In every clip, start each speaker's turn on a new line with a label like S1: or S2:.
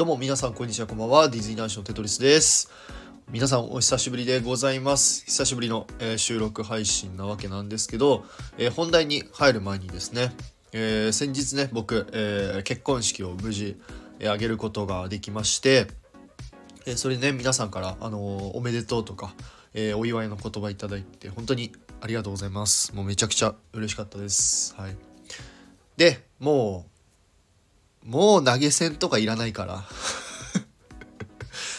S1: どうも皆さんこんにちはこんばんは。ディズニー男子のテトリスです。皆さんお久しぶりでございます。久しぶりの、えー、収録配信なわけなんですけど、えー、本題に入る前にですね、えー、先日ね僕、え結婚式を無事、え挙げることができまして、えそれね皆さんから、あのおめでとうとか、えお祝いの言葉いただいて本当にありがとうございます。もうめちゃくちゃ嬉しかったです。はい。でもうもう投げ銭とかいらないから。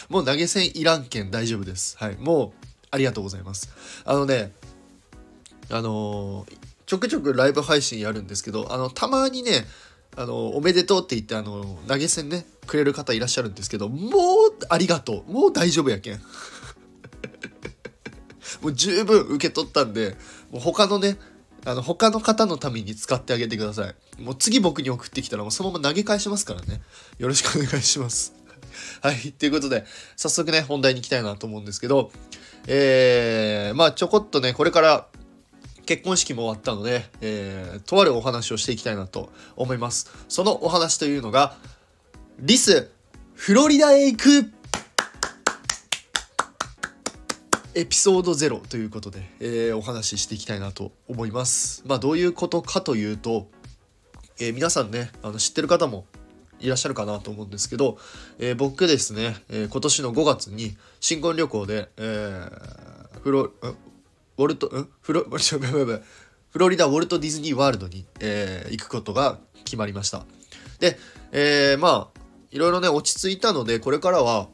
S1: もう投げ銭いらんけん大丈夫です。はい。もうありがとうございます。あのねあのー、ちょくちょくライブ配信やるんですけどあのたまにねあのおめでとうって言ってあの投げ銭ねくれる方いらっしゃるんですけどもうありがとう。もう大丈夫やけん。もう十分受け取ったんでもう他のねあの他の方のために使ってあげてください。もう次僕に送ってきたらもうそのまま投げ返しますからね。よろしくお願いします。はいということで早速ね本題に行きたいなと思うんですけどえー、まあちょこっとねこれから結婚式も終わったので、えー、とあるお話をしていきたいなと思います。そのお話というのがリスフロリダへ行くエピソード0ということで、えー、お話ししていきたいなと思います。まあどういうことかというと、えー、皆さんねあの知ってる方もいらっしゃるかなと思うんですけど、えー、僕ですね、え今年の5月に新婚旅行で、えフロウォルトんフロフロリダウォルト・ディズニー・ワールドに、え行くことが決まりました。で、えまあいろいろね落ち着いたのでこれからは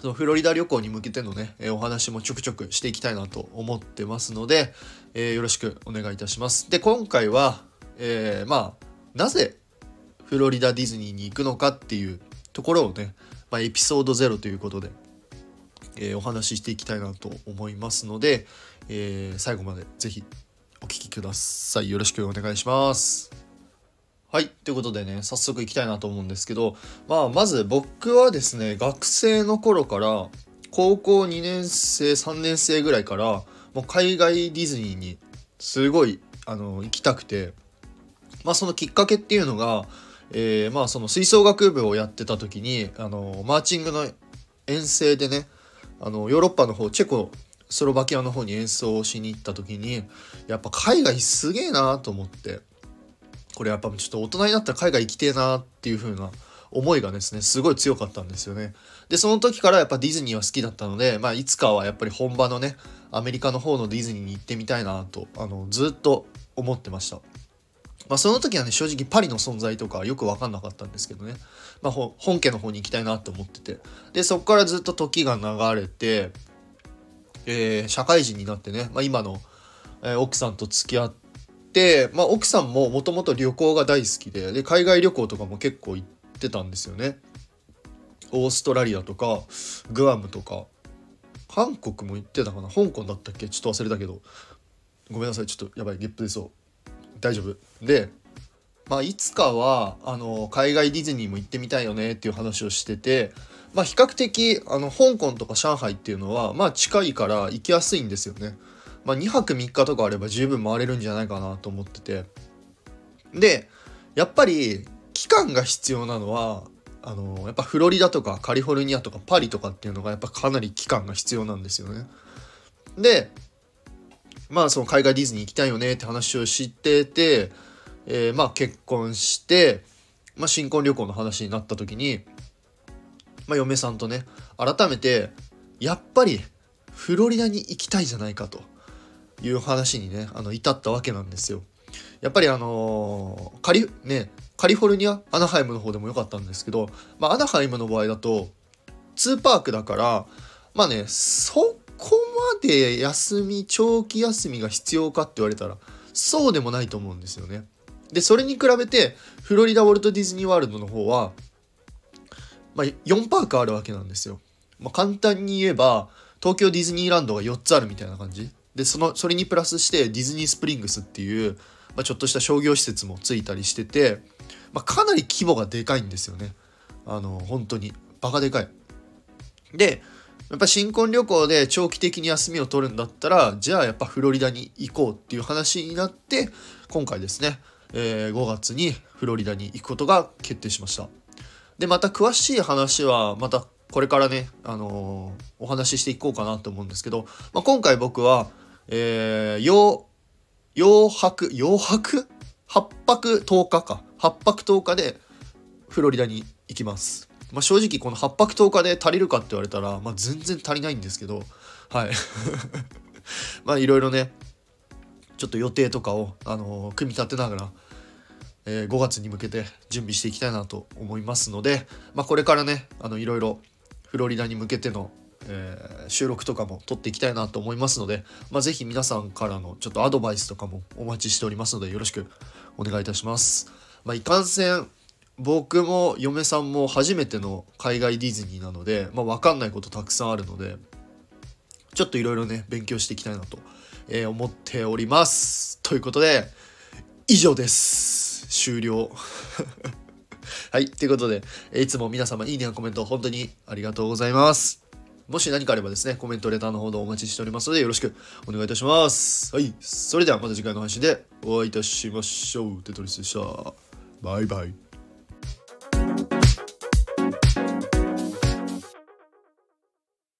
S1: そのフロリダ旅行に向けてのね、えお話もちょくちょくしていきたいなと思ってますので、えー、よろしくお願いいたします。で、今回は、えー、まあ、なぜフロリダディズニーに行くのかっていうところをね、まあ、エピソード0ということで、えー、お話ししていきたいなと思いますので、え最後まで是非お聴きください。よろしくお願いします。はい。ということでね、早速行きたいなと思うんですけど、まあ、まず僕はですね、学生の頃から、高校2年生、3年生ぐらいから、もう海外ディズニーにすごい、あの、行きたくて、まあ、そのきっかけっていうのが、えー、まあ、その吹奏楽部をやってた時に、あの、マーチングの遠征でね、あの、ヨーロッパの方、チェコ、スロバキアの方に演奏をしに行った時に、やっぱ海外すげえなと思って、これやっぱちょっと大人になったら海外行きてえなっていう風な思いがですねすごい強かったんですよね。でその時からやっぱディズニーは好きだったので、まあ、いつかはやっぱり本場のねアメリカの方のディズニーに行ってみたいなとあのずっと思ってました。まあ、その時はね正直パリの存在とかよく分かんなかったんですけどね、まあ、本家の方に行きたいなって思っててでそこからずっと時が流れて、えー、社会人になってね、まあ、今の、えー、奥さんと付き合って、まあ、奥さんももともと旅行が大好きでで海外旅行とかも結構行ってたんですよね。オーストラリアとかグアムとか。韓国も行ってたかな？香港だったっけ？ちょっと忘れたけど。ごめんなさい。ちょっとやばいゲップ出そう大丈夫。でまあいつかはあの海外ディズニーも行ってみたいよねっていう話をしててまあ比較的あの香港とか上海っていうのはまあ近いから行きやすいんですよね。まあ、2泊3日とかあれば十分回れるんじゃないかなと思っててでやっぱり期間が必要なのはあのやっぱフロリダとかカリフォルニアとかパリとかっていうのがやっぱかなり期間が必要なんですよね。でまあその海外ディズニー行きたいよねって話を知ってて、えー、まあ結婚して、まあ、新婚旅行の話になった時に、まあ、嫁さんとね改めてやっぱりフロリダに行きたいじゃないかと。いう話にねあの至ったわけなんですよ。やっぱりあのー、カリねカリフォルニアアナハイムの方でも良かったんですけど、まあ、アナハイムの場合だと2パークだからまあねそこまで休み長期休みが必要かって言われたらそうでもないと思うんですよね。でそれに比べてフロリダ・ウォルト・ディズニー・ワールドの方は、まあ、4パークあるわけなんですよ。まあ、簡単に言えば東京ディズニーランドが4つあるみたいな感じ。でそのそれにプラスしてディズニースプリングスっていう、まあ、ちょっとした商業施設もついたりしてて、まあ、かなり規模がでかいんですよね。あの本当に。バカでかい。でやっぱ新婚旅行で長期的に休みを取るんだったらじゃあやっぱフロリダに行こうっていう話になって今回ですね、えー、5月にフロリダに行くことが決定しました。でまた詳しい話はまたこれからね、あのー、お話ししていこうかなと思うんですけど、まあ、今回僕は、えー、洋、洋泊、洋泊 ?8 泊10日か。8泊10日でフロリダに行きます。まあ、正直この8泊10日で足りるかって言われたら、まあ、全然足りないんですけど、はい。まあいろいろね、ちょっと予定とかを、あのー、組み立てながら、えー、5月に向けて準備していきたいなと思いますので、まあ、これからねあのいろいろフロリダに向けての、えー、収録とかも撮っていきたいなと思いますので、まあ、是非皆さんからのちょっとアドバイスとかもお待ちしておりますのでよろしくお願いいたします。まあ、いかんせん僕も嫁さんも初めての海外ディズニーなので、まあ、分かんないことたくさんあるのでちょっといろいろね勉強していきたいなと、えー、思っております。ということで以上です。終了。はい。ということで、いつも皆様いいねやコメント本当にありがとうございます。もし何かあればですね、コメント、レターの方でお待ちしておりますので、よろしくお願いいたします。はい。それではまた次回の配信でお会いいたしましょう。テトリスでした。バイバイ。